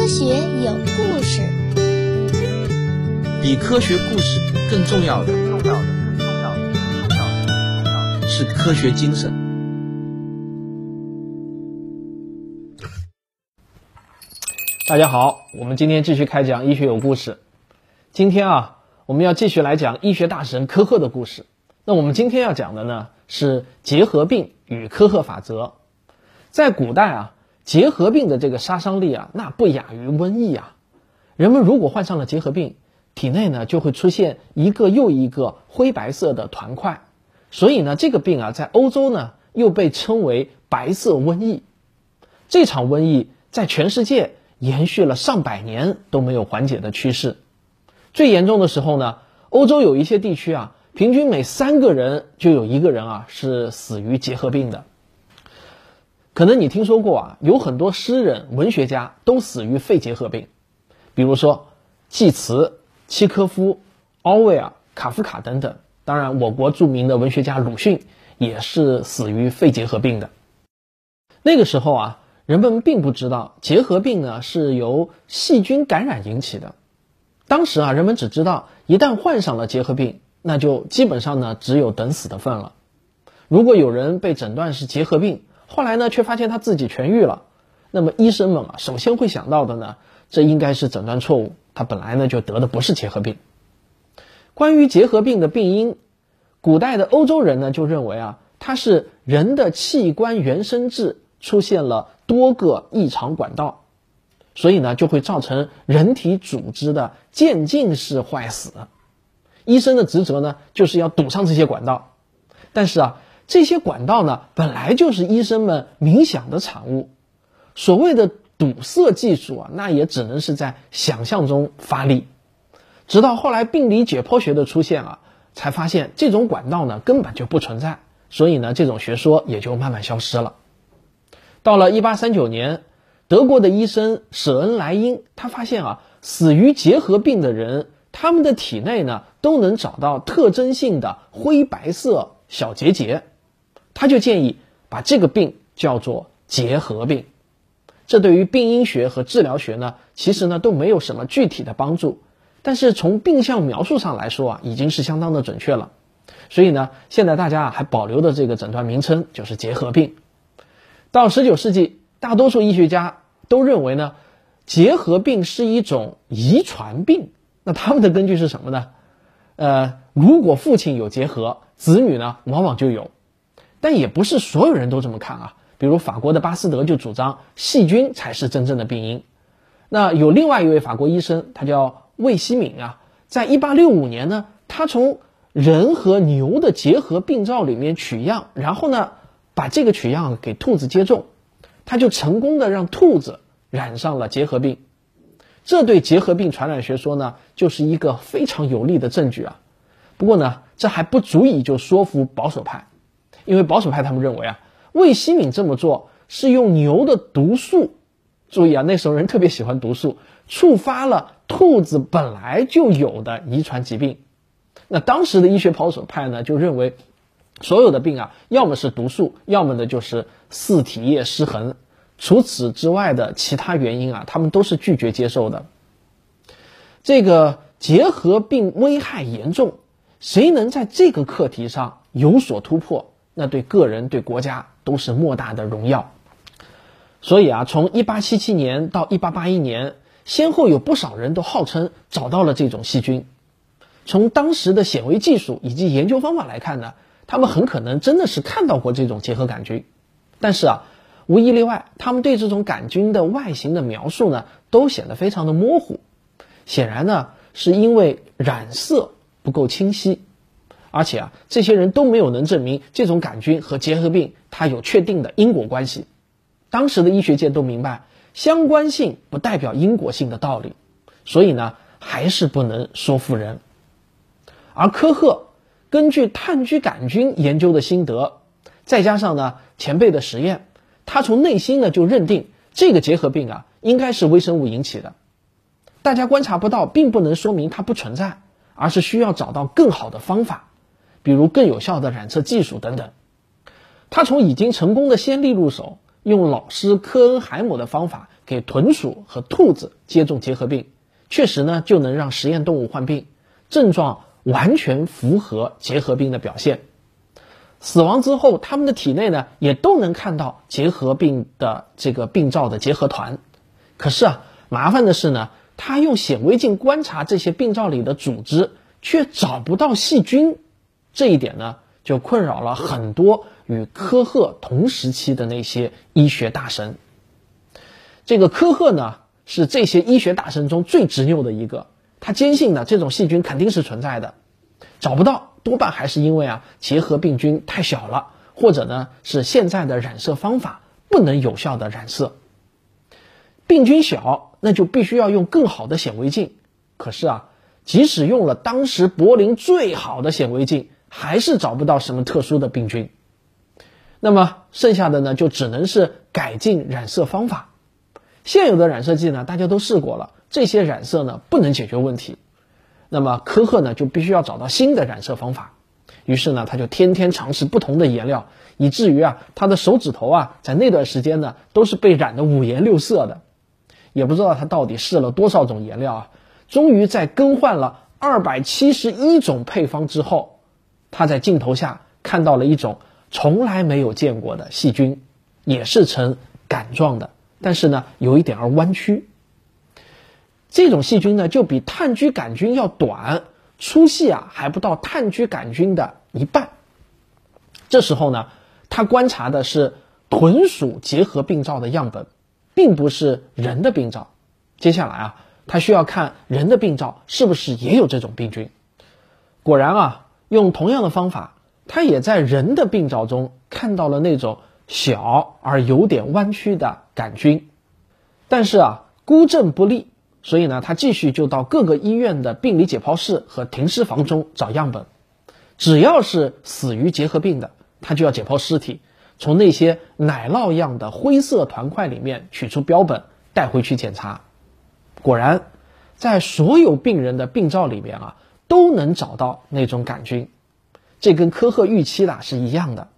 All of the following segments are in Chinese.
科学有故事，比科学故事更重要的，重要的，更重要的，更重要的是科学精神。大家好，我们今天继续开讲医学有故事。今天啊，我们要继续来讲医学大神科赫的故事。那我们今天要讲的呢是结核病与科赫法则。在古代啊，结核病的这个杀伤力啊，那不亚于瘟疫啊。人们如果患上了结核病，体内呢就会出现一个又一个灰白色的团块，所以呢，这个病啊，在欧洲呢又被称为白色瘟疫。这场瘟疫在全世界延续了上百年都没有缓解的趋势。最严重的时候呢，欧洲有一些地区啊，平均每三个人就有一个人啊是死于结核病的。可能你听说过啊，有很多诗人、文学家都死于肺结核病，比如说济慈、契科夫、奥威尔、卡夫卡等等。当然，我国著名的文学家鲁迅也是死于肺结核病的。那个时候啊，人们并不知道结核病呢是由细菌感染引起的。当时啊，人们只知道一旦患上了结核病，那就基本上呢只有等死的份了。如果有人被诊断是结核病，后来呢，却发现他自己痊愈了。那么医生们啊，首先会想到的呢，这应该是诊断错误。他本来呢就得的不是结核病。关于结核病的病因，古代的欧洲人呢就认为啊，它是人的器官原生质出现了多个异常管道，所以呢就会造成人体组织的渐进式坏死。医生的职责呢就是要堵上这些管道，但是啊。这些管道呢，本来就是医生们冥想的产物。所谓的堵塞技术啊，那也只能是在想象中发力。直到后来病理解剖学的出现啊，才发现这种管道呢根本就不存在，所以呢，这种学说也就慢慢消失了。到了一八三九年，德国的医生舍恩莱因他发现啊，死于结核病的人，他们的体内呢都能找到特征性的灰白色小结节。他就建议把这个病叫做结核病，这对于病因学和治疗学呢，其实呢都没有什么具体的帮助，但是从病象描述上来说啊，已经是相当的准确了。所以呢，现在大家啊还保留的这个诊断名称就是结核病。到十九世纪，大多数医学家都认为呢，结核病是一种遗传病。那他们的根据是什么呢？呃，如果父亲有结核，子女呢往往就有。但也不是所有人都这么看啊，比如法国的巴斯德就主张细菌才是真正的病因。那有另外一位法国医生，他叫魏希敏啊，在一八六五年呢，他从人和牛的结核病灶里面取样，然后呢，把这个取样给兔子接种，他就成功的让兔子染上了结核病。这对结核病传染学说呢，就是一个非常有力的证据啊。不过呢，这还不足以就说服保守派。因为保守派他们认为啊，魏希敏这么做是用牛的毒素，注意啊，那时候人特别喜欢毒素，触发了兔子本来就有的遗传疾病。那当时的医学保守派呢，就认为所有的病啊，要么是毒素，要么呢就是四体液失衡，除此之外的其他原因啊，他们都是拒绝接受的。这个结核病危害严重，谁能在这个课题上有所突破？那对个人、对国家都是莫大的荣耀。所以啊，从一八七七年到一八八一年，先后有不少人都号称找到了这种细菌。从当时的显微技术以及研究方法来看呢，他们很可能真的是看到过这种结核杆菌。但是啊，无一例外，他们对这种杆菌的外形的描述呢，都显得非常的模糊。显然呢，是因为染色不够清晰。而且啊，这些人都没有能证明这种杆菌和结核病它有确定的因果关系。当时的医学界都明白，相关性不代表因果性的道理，所以呢，还是不能说服人。而科赫根据炭疽杆菌研究的心得，再加上呢前辈的实验，他从内心呢就认定这个结核病啊应该是微生物引起的。大家观察不到，并不能说明它不存在，而是需要找到更好的方法。比如更有效的染色技术等等，他从已经成功的先例入手，用老师科恩海姆的方法给豚鼠和兔子接种结核病，确实呢就能让实验动物患病，症状完全符合结核病的表现。死亡之后，他们的体内呢也都能看到结核病的这个病灶的结核团。可是啊，麻烦的是呢，他用显微镜观察这些病灶里的组织，却找不到细菌。这一点呢，就困扰了很多与科赫同时期的那些医学大神。这个科赫呢，是这些医学大神中最执拗的一个，他坚信呢，这种细菌肯定是存在的，找不到。多半还是因为啊，结核病菌太小了，或者呢是现在的染色方法不能有效的染色。病菌小，那就必须要用更好的显微镜。可是啊，即使用了当时柏林最好的显微镜，还是找不到什么特殊的病菌。那么剩下的呢，就只能是改进染色方法。现有的染色剂呢，大家都试过了，这些染色呢不能解决问题。那么科赫呢就必须要找到新的染色方法，于是呢他就天天尝试不同的颜料，以至于啊他的手指头啊在那段时间呢都是被染得五颜六色的，也不知道他到底试了多少种颜料啊，终于在更换了二百七十一种配方之后，他在镜头下看到了一种从来没有见过的细菌，也是呈杆状的，但是呢有一点儿弯曲。这种细菌呢，就比炭疽杆菌要短，粗细啊还不到炭疽杆菌的一半。这时候呢，他观察的是豚鼠结核病灶的样本，并不是人的病灶。接下来啊，他需要看人的病灶是不是也有这种病菌。果然啊，用同样的方法，他也在人的病灶中看到了那种小而有点弯曲的杆菌。但是啊，孤证不立。所以呢，他继续就到各个医院的病理解剖室和停尸房中找样本，只要是死于结核病的，他就要解剖尸体，从那些奶酪样的灰色团块里面取出标本带回去检查。果然，在所有病人的病灶里面啊，都能找到那种杆菌，这跟科赫预期的是一样的。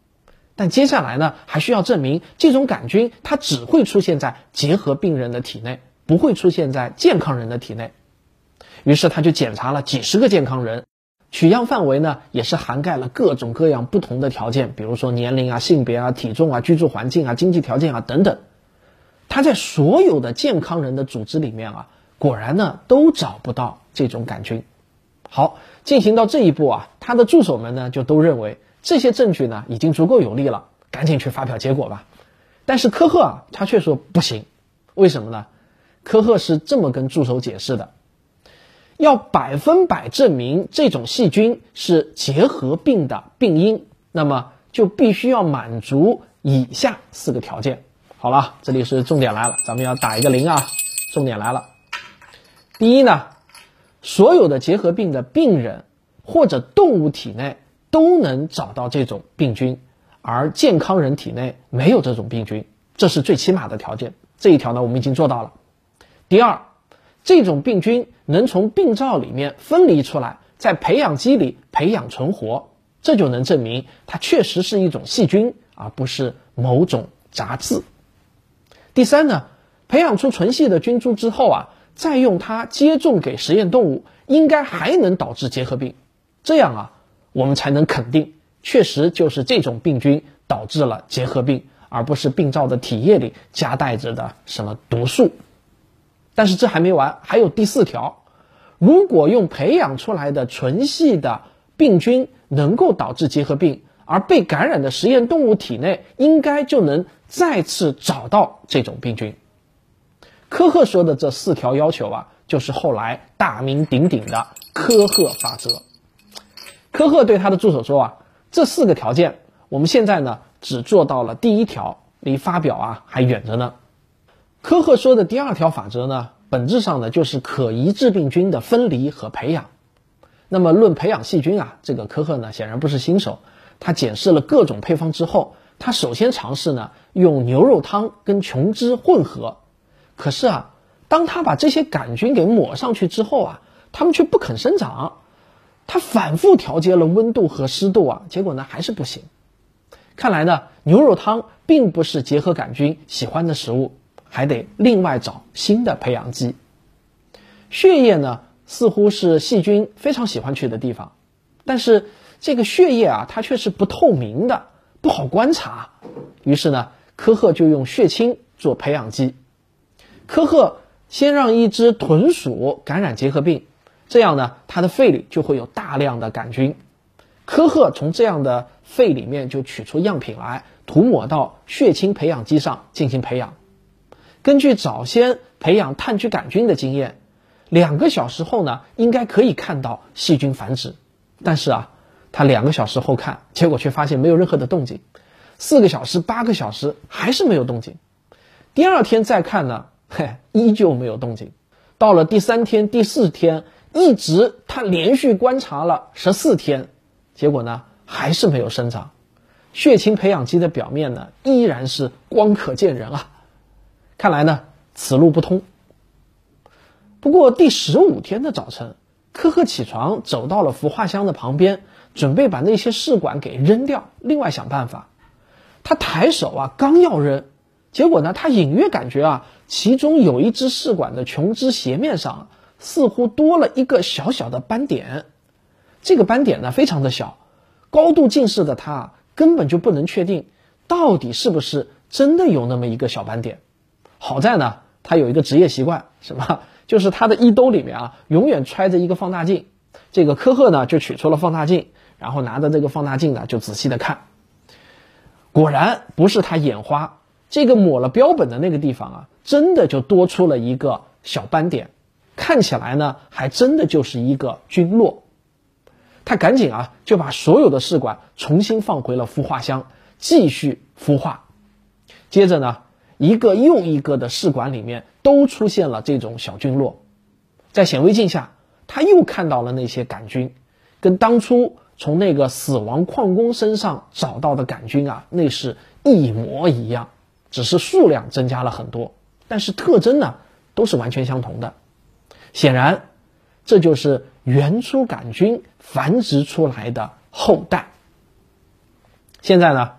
但接下来呢，还需要证明这种杆菌它只会出现在结核病人的体内。不会出现在健康人的体内，于是他就检查了几十个健康人，取样范围呢也是涵盖了各种各样不同的条件，比如说年龄啊、性别啊、体重啊、居住环境啊、经济条件啊等等。他在所有的健康人的组织里面啊，果然呢都找不到这种杆菌。好，进行到这一步啊，他的助手们呢就都认为这些证据呢已经足够有力了，赶紧去发表结果吧。但是科赫啊，他却说不行，为什么呢？科赫是这么跟助手解释的：要百分百证明这种细菌是结核病的病因，那么就必须要满足以下四个条件。好了，这里是重点来了，咱们要打一个零啊！重点来了。第一呢，所有的结核病的病人或者动物体内都能找到这种病菌，而健康人体内没有这种病菌，这是最起码的条件。这一条呢，我们已经做到了。第二，这种病菌能从病灶里面分离出来，在培养基里培养存活，这就能证明它确实是一种细菌，而不是某种杂质。第三呢，培养出纯系的菌株之后啊，再用它接种给实验动物，应该还能导致结核病。这样啊，我们才能肯定，确实就是这种病菌导致了结核病，而不是病灶的体液里夹带着的什么毒素。但是这还没完，还有第四条：如果用培养出来的纯系的病菌能够导致结核病，而被感染的实验动物体内应该就能再次找到这种病菌。科赫说的这四条要求啊，就是后来大名鼎鼎的科赫法则。科赫对他的助手说啊，这四个条件，我们现在呢只做到了第一条，离发表啊还远着呢。科赫说的第二条法则呢，本质上呢就是可疑致病菌的分离和培养。那么论培养细菌啊，这个科赫呢显然不是新手。他检视了各种配方之后，他首先尝试呢用牛肉汤跟琼脂混合。可是啊，当他把这些杆菌给抹上去之后啊，它们却不肯生长。他反复调节了温度和湿度啊，结果呢还是不行。看来呢，牛肉汤并不是结核杆菌喜欢的食物。还得另外找新的培养基。血液呢，似乎是细菌非常喜欢去的地方，但是这个血液啊，它却是不透明的，不好观察。于是呢，科赫就用血清做培养基。科赫先让一只豚鼠感染结核病，这样呢，它的肺里就会有大量的杆菌。科赫从这样的肺里面就取出样品来，涂抹到血清培养基上进行培养。根据早先培养炭疽杆菌的经验，两个小时后呢，应该可以看到细菌繁殖。但是啊，他两个小时后看，结果却发现没有任何的动静。四个小时、八个小时还是没有动静。第二天再看呢，嘿，依旧没有动静。到了第三天、第四天，一直他连续观察了十四天。结果呢，还是没有生长，血清培养基的表面呢，依然是光可见人啊。看来呢，此路不通。不过第十五天的早晨，科赫起床，走到了孵化箱的旁边，准备把那些试管给扔掉，另外想办法。他抬手啊，刚要扔，结果呢，他隐约感觉啊，其中有一只试管的琼脂斜面上，似乎多了一个小小的斑点。这个斑点呢非常的小，高度近视的他根本就不能确定到底是不是真的有那么一个小斑点。好在呢，他有一个职业习惯，什么？就是他的衣兜里面啊永远揣着一个放大镜。这个科赫呢就取出了放大镜，然后拿着这个放大镜呢就仔细的看。果然不是他眼花，这个抹了标本的那个地方啊，真的就多出了一个小斑点，看起来呢还真的就是一个菌落。他赶紧啊，就把所有的试管重新放回了孵化箱，继续孵化。接着呢，一个又一个的试管里面都出现了这种小菌落。在显微镜下，他又看到了那些杆菌，跟当初从那个死亡矿工身上找到的杆菌啊，那是一模一样，只是数量增加了很多，但是特征呢，都是完全相同的。显然，这就是。原初杆菌繁殖出来的后代。现在呢，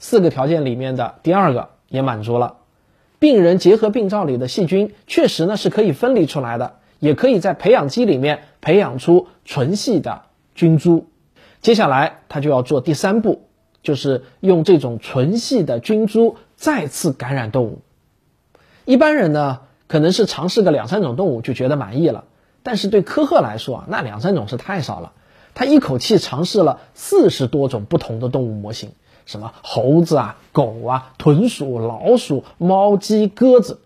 四个条件里面的第二个也满足了，病人结核病灶里的细菌确实呢是可以分离出来的，也可以在培养基里面培养出纯系的菌株。接下来他就要做第三步，就是用这种纯系的菌株再次感染动物。一般人呢可能是尝试个两三种动物就觉得满意了。但是对科赫来说啊，那两三种是太少了。他一口气尝试了四十多种不同的动物模型，什么猴子啊、狗啊、豚鼠、老鼠、猫、鸡、鸽子，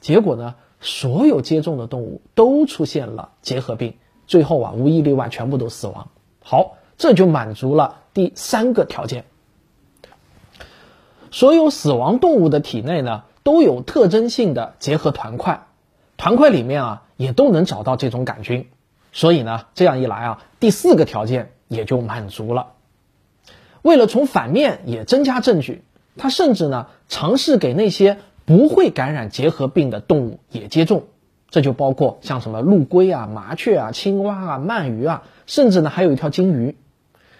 结果呢，所有接种的动物都出现了结核病，最后啊，无一例外全部都死亡。好，这就满足了第三个条件。所有死亡动物的体内呢，都有特征性的结核团块。团块里面啊，也都能找到这种杆菌，所以呢，这样一来啊，第四个条件也就满足了。为了从反面也增加证据，他甚至呢尝试给那些不会感染结核病的动物也接种，这就包括像什么陆龟啊、麻雀啊、青蛙啊、鳗鱼啊，甚至呢还有一条金鱼。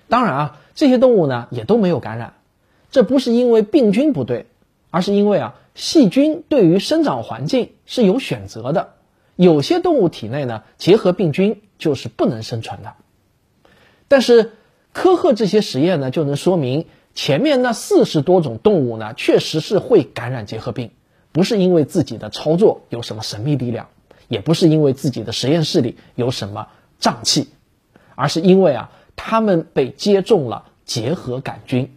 当然啊，这些动物呢也都没有感染，这不是因为病菌不对，而是因为啊。细菌对于生长环境是有选择的，有些动物体内呢结核病菌就是不能生存的。但是科赫这些实验呢就能说明前面那四十多种动物呢确实是会感染结核病，不是因为自己的操作有什么神秘力量，也不是因为自己的实验室里有什么瘴气，而是因为啊它们被接种了结核杆菌。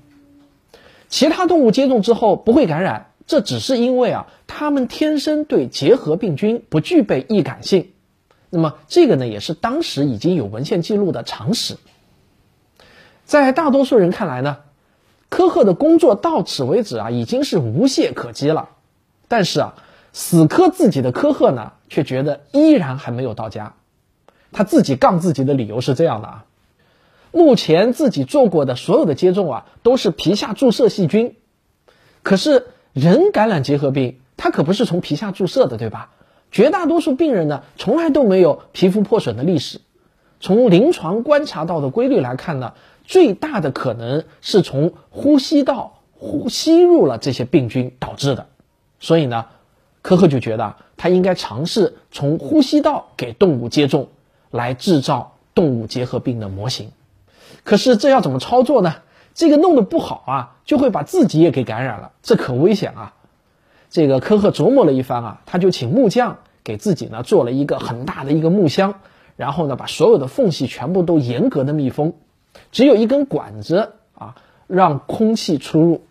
其他动物接种之后不会感染。这只是因为啊，它们天生对结核病菌不具备易感性。那么这个呢，也是当时已经有文献记录的常识。在大多数人看来呢，科赫的工作到此为止啊，已经是无懈可击了。但是啊，死磕自己的科赫呢，却觉得依然还没有到家。他自己杠自己的理由是这样的啊：目前自己做过的所有的接种啊，都是皮下注射细菌，可是。人感染结核病，它可不是从皮下注射的，对吧？绝大多数病人呢，从来都没有皮肤破损的历史。从临床观察到的规律来看呢，最大的可能是从呼吸道呼吸入了这些病菌导致的。所以呢，科赫就觉得他应该尝试从呼吸道给动物接种，来制造动物结核病的模型。可是这要怎么操作呢？这个弄得不好啊，就会把自己也给感染了，这可危险啊！这个科赫琢磨了一番啊，他就请木匠给自己呢做了一个很大的一个木箱，然后呢把所有的缝隙全部都严格的密封，只有一根管子啊让空气出入。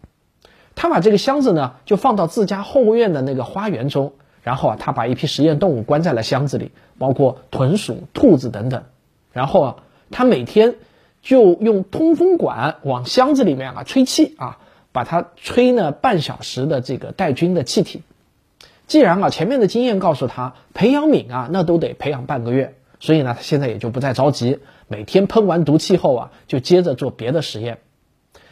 他把这个箱子呢就放到自家后院的那个花园中，然后啊他把一批实验动物关在了箱子里，包括豚鼠、兔子等等，然后啊他每天。就用通风管往箱子里面啊吹气啊，把它吹呢半小时的这个带菌的气体。既然啊前面的经验告诉他培养皿啊那都得培养半个月，所以呢他现在也就不再着急，每天喷完毒气后啊就接着做别的实验。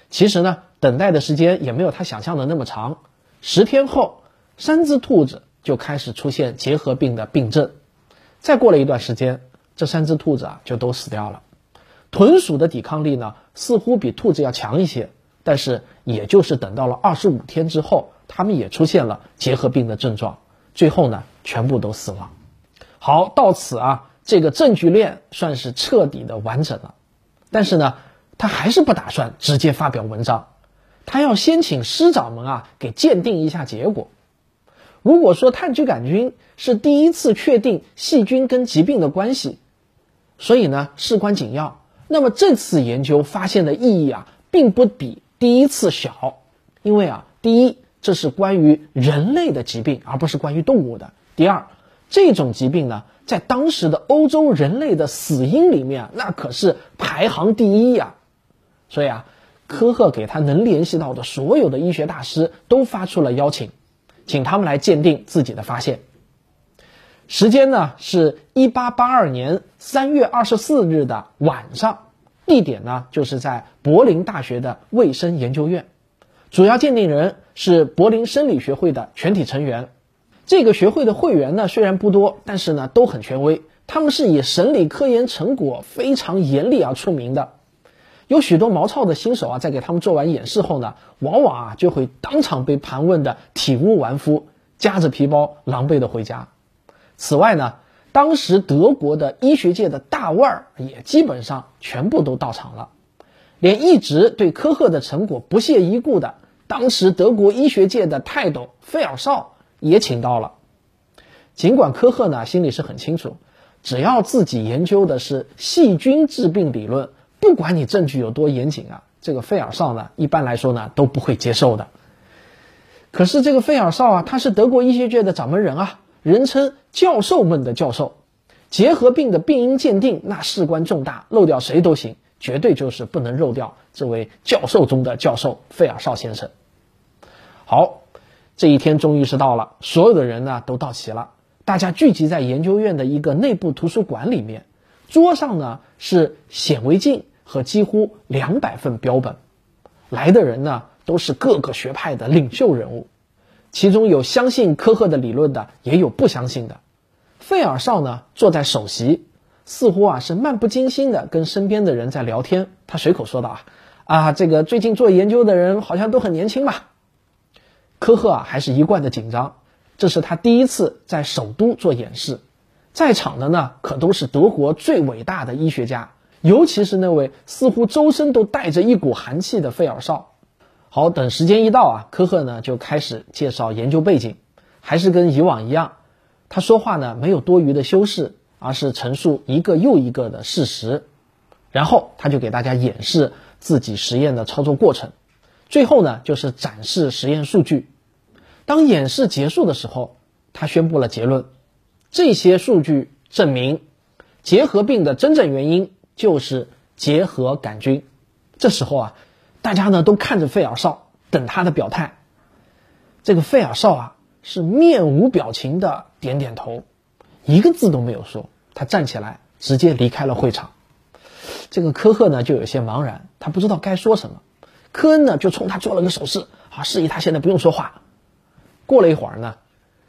其实呢等待的时间也没有他想象的那么长，十天后三只兔子就开始出现结核病的病症，再过了一段时间，这三只兔子啊就都死掉了。豚鼠的抵抗力呢，似乎比兔子要强一些，但是也就是等到了二十五天之后，它们也出现了结核病的症状，最后呢，全部都死亡。好，到此啊，这个证据链算是彻底的完整了。但是呢，他还是不打算直接发表文章，他要先请师长们啊给鉴定一下结果。如果说炭疽杆菌是第一次确定细菌跟疾病的关系，所以呢，事关紧要。那么这次研究发现的意义啊，并不比第一次小，因为啊，第一，这是关于人类的疾病，而不是关于动物的；第二，这种疾病呢，在当时的欧洲人类的死因里面，那可是排行第一呀。所以啊，科赫给他能联系到的所有的医学大师都发出了邀请，请他们来鉴定自己的发现。时间呢是一八八二年三月二十四日的晚上，地点呢就是在柏林大学的卫生研究院，主要鉴定人是柏林生理学会的全体成员。这个学会的会员呢虽然不多，但是呢都很权威，他们是以审理科研成果非常严厉而出名的。有许多毛糙的新手啊，在给他们做完演示后呢，往往啊就会当场被盘问的体无完肤，夹着皮包狼狈的回家。此外呢，当时德国的医学界的大腕儿也基本上全部都到场了，连一直对科赫的成果不屑一顾的当时德国医学界的泰斗费尔绍也请到了。尽管科赫呢心里是很清楚，只要自己研究的是细菌治病理论，不管你证据有多严谨啊，这个费尔绍呢一般来说呢都不会接受的。可是这个费尔绍啊，他是德国医学界的掌门人啊。人称教授们的教授，结核病的病因鉴定那事关重大，漏掉谁都行，绝对就是不能漏掉这位教授中的教授费尔绍先生。好，这一天终于是到了，所有的人呢都到齐了，大家聚集在研究院的一个内部图书馆里面，桌上呢是显微镜和几乎两百份标本，来的人呢都是各个学派的领袖人物。其中有相信科赫的理论的，也有不相信的。费尔绍呢坐在首席，似乎啊是漫不经心的跟身边的人在聊天。他随口说道：“啊啊，这个最近做研究的人好像都很年轻吧？”科赫啊还是一贯的紧张，这是他第一次在首都做演示，在场的呢可都是德国最伟大的医学家，尤其是那位似乎周身都带着一股寒气的费尔绍。好，等时间一到啊，科赫呢就开始介绍研究背景，还是跟以往一样，他说话呢没有多余的修饰，而是陈述一个又一个的事实，然后他就给大家演示自己实验的操作过程，最后呢就是展示实验数据。当演示结束的时候，他宣布了结论：这些数据证明，结核病的真正原因就是结核杆菌。这时候啊。大家呢都看着费尔绍，等他的表态。这个费尔绍啊是面无表情的点点头，一个字都没有说。他站起来直接离开了会场。这个科赫呢就有些茫然，他不知道该说什么。科恩呢就冲他做了个手势，好示意他现在不用说话。过了一会儿呢，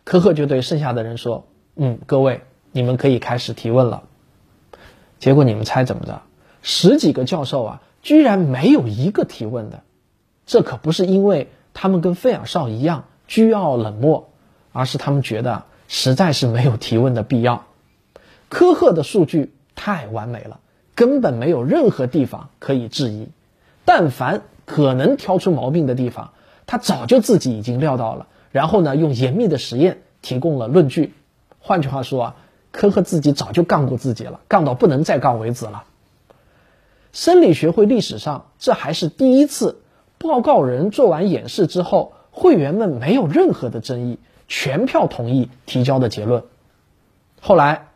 科赫就对剩下的人说：“嗯，各位，你们可以开始提问了。”结果你们猜怎么着？十几个教授啊！居然没有一个提问的，这可不是因为他们跟费尔绍一样倨傲冷漠，而是他们觉得实在是没有提问的必要。科赫的数据太完美了，根本没有任何地方可以质疑。但凡可能挑出毛病的地方，他早就自己已经料到了，然后呢，用严密的实验提供了论据。换句话说啊，科赫自己早就杠过自己了，杠到不能再杠为止了。生理学会历史上，这还是第一次，报告人做完演示之后，会员们没有任何的争议，全票同意提交的结论。后来，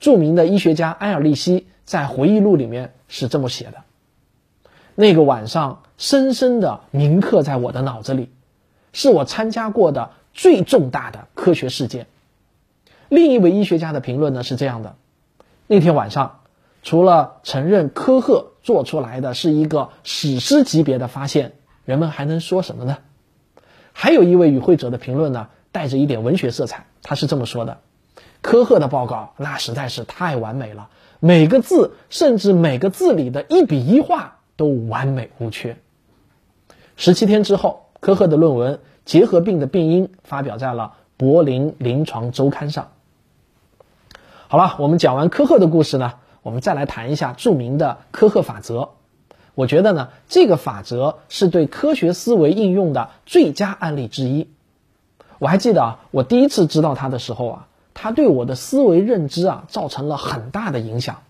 著名的医学家埃尔利希在回忆录里面是这么写的：那个晚上深深的铭刻在我的脑子里，是我参加过的最重大的科学事件。另一位医学家的评论呢是这样的：那天晚上，除了承认科赫做出来的是一个史诗级别的发现，人们还能说什么呢？还有一位与会者的评论呢，带着一点文学色彩，他是这么说的：科赫的报告那实在是太完美了，每个字甚至每个字里的一笔一画都完美无缺。十七天之后，科赫的论文《结核病的病因》发表在了《柏林临床周刊》上。好了，我们讲完科赫的故事呢，我们再来谈一下著名的科赫法则。我觉得呢，这个法则是对科学思维应用的最佳案例之一。我还记得啊，我第一次知道它的时候啊，它对我的思维认知啊造成了很大的影响。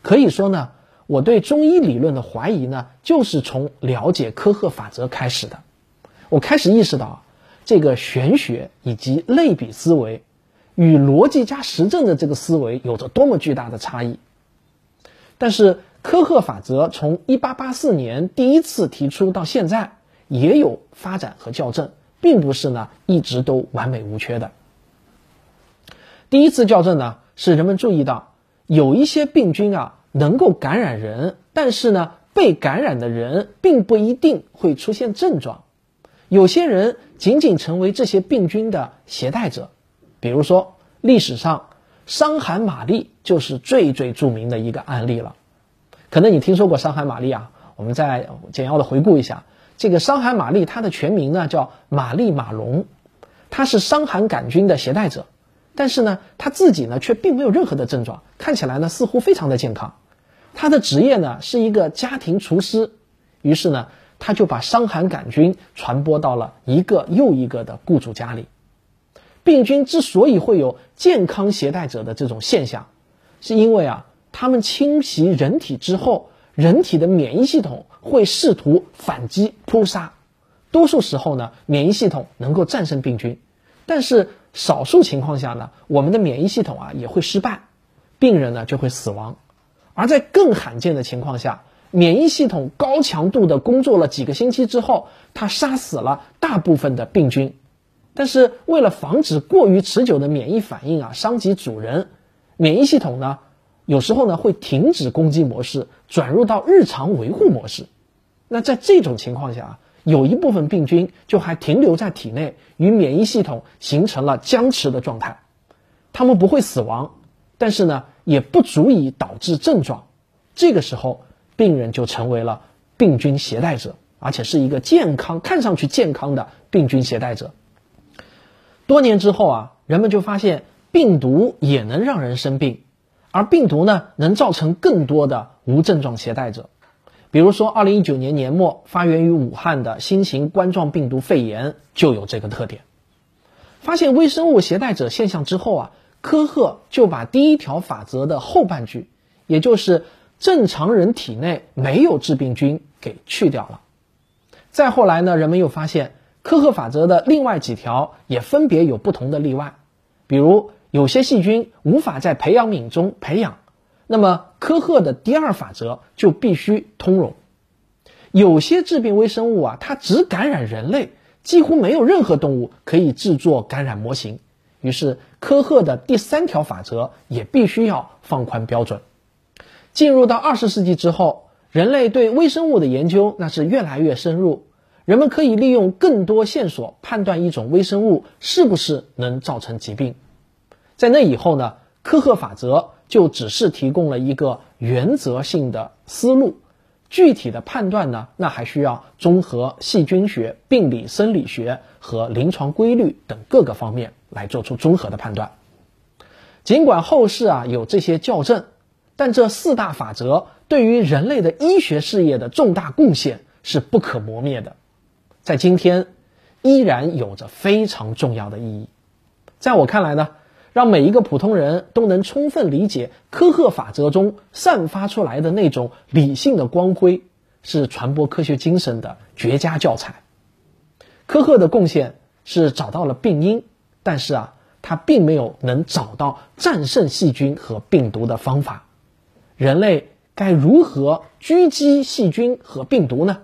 可以说呢，我对中医理论的怀疑呢，就是从了解科赫法则开始的。我开始意识到，这个玄学以及类比思维。与逻辑加实证的这个思维有着多么巨大的差异！但是科赫法则从1884年第一次提出到现在，也有发展和校正，并不是呢一直都完美无缺的。第一次校正呢，是人们注意到有一些病菌啊能够感染人，但是呢被感染的人并不一定会出现症状，有些人仅仅成为这些病菌的携带者。比如说，历史上伤寒玛丽就是最最著名的一个案例了。可能你听说过伤寒玛丽啊？我们再简要的回顾一下，这个伤寒玛丽它的全名呢叫玛丽马龙，她是伤寒杆菌的携带者，但是呢，她自己呢却并没有任何的症状，看起来呢似乎非常的健康。他的职业呢是一个家庭厨师，于是呢，他就把伤寒杆菌传播到了一个又一个的雇主家里。病菌之所以会有健康携带者的这种现象，是因为啊，它们侵袭人体之后，人体的免疫系统会试图反击扑杀。多数时候呢，免疫系统能够战胜病菌，但是少数情况下呢，我们的免疫系统啊也会失败，病人呢就会死亡。而在更罕见的情况下，免疫系统高强度的工作了几个星期之后，它杀死了大部分的病菌。但是为了防止过于持久的免疫反应啊伤及主人，免疫系统呢有时候呢会停止攻击模式，转入到日常维护模式。那在这种情况下啊，有一部分病菌就还停留在体内，与免疫系统形成了僵持的状态。它们不会死亡，但是呢也不足以导致症状。这个时候，病人就成为了病菌携带者，而且是一个健康、看上去健康的病菌携带者。多年之后啊，人们就发现病毒也能让人生病，而病毒呢，能造成更多的无症状携带者。比如说，二零一九年年末发源于武汉的新型冠状病毒肺炎就有这个特点。发现微生物携带者现象之后啊，科赫就把第一条法则的后半句，也就是正常人体内没有致病菌给去掉了。再后来呢，人们又发现。科赫法则的另外几条也分别有不同的例外，比如有些细菌无法在培养皿中培养，那么科赫的第二法则就必须通融。有些致病微生物啊，它只感染人类，几乎没有任何动物可以制作感染模型，于是科赫的第三条法则也必须要放宽标准。进入到二十世纪之后，人类对微生物的研究那是越来越深入。人们可以利用更多线索判断一种微生物是不是能造成疾病。在那以后呢，科赫法则就只是提供了一个原则性的思路，具体的判断呢，那还需要综合细菌学、病理生理学和临床规律等各个方面来做出综合的判断。尽管后世啊有这些校正，但这四大法则对于人类的医学事业的重大贡献是不可磨灭的，在今天依然有着非常重要的意义。在我看来呢，让每一个普通人都能充分理解科赫法则中散发出来的那种理性的光辉，是传播科学精神的绝佳教材。科赫的贡献是找到了病因，但是啊。他并没有能找到战胜细菌和病毒的方法，人类该如何狙击细菌和病毒呢？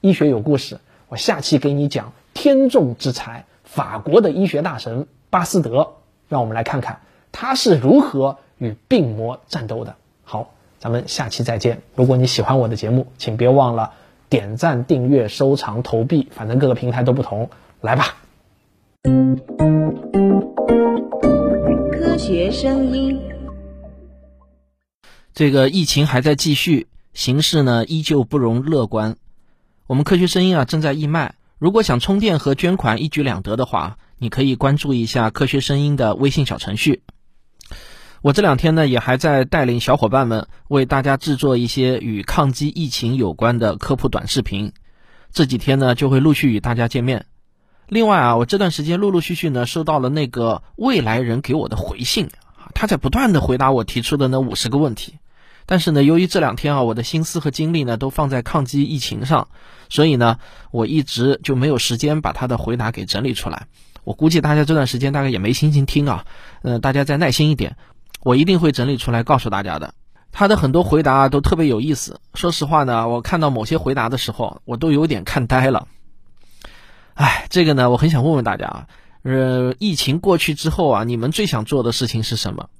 医学有故事，我下期给你讲天纵之才，法国的医学大神巴斯德，让我们来看看他是如何与病魔战斗的。好，咱们下期再见。如果你喜欢我的节目，请别忘了点赞、订阅、收藏、投币，反正各个平台都不同，来吧。科学声音，这个疫情还在继续，形势呢依旧不容乐观。我们科学声音啊正在义卖，如果想充电和捐款一举两得的话，你可以关注一下科学声音的微信小程序。我这两天呢也还在带领小伙伴们为大家制作一些与抗击疫情有关的科普短视频，这几天呢就会陆续与大家见面。另外啊，我这段时间陆陆续续呢收到了那个未来人给我的回信，他在不断的回答我提出的那五十个问题，但是呢，由于这两天啊，我的心思和精力呢都放在抗击疫情上，所以呢，我一直就没有时间把他的回答给整理出来。我估计大家这段时间大概也没心情听啊，嗯，大家再耐心一点，我一定会整理出来告诉大家的。他的很多回答都特别有意思，说实话呢，我看到某些回答的时候，我都有点看呆了。哎，这个呢，我很想问问大家啊，呃，疫情过去之后啊，你们最想做的事情是什么？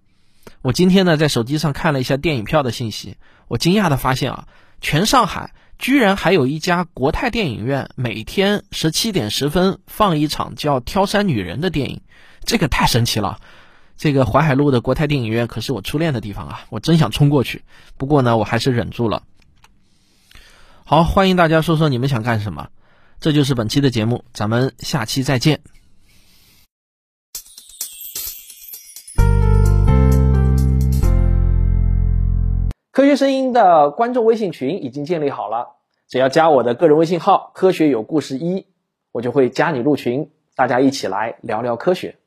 我今天呢，在手机上看了一下电影票的信息，我惊讶的发现啊，全上海居然还有一家国泰电影院，每天十七点十分放一场叫《挑山女人》的电影，这个太神奇了。这个淮海路的国泰电影院可是我初恋的地方啊，我真想冲过去，不过呢，我还是忍住了。好，欢迎大家说说你们想干什么。这就是本期的节目，咱们下期再见。科学声音的观众微信群已经建立好了，只要加我的个人微信号“科学有故事一”，我就会加你入群，大家一起来聊聊科学。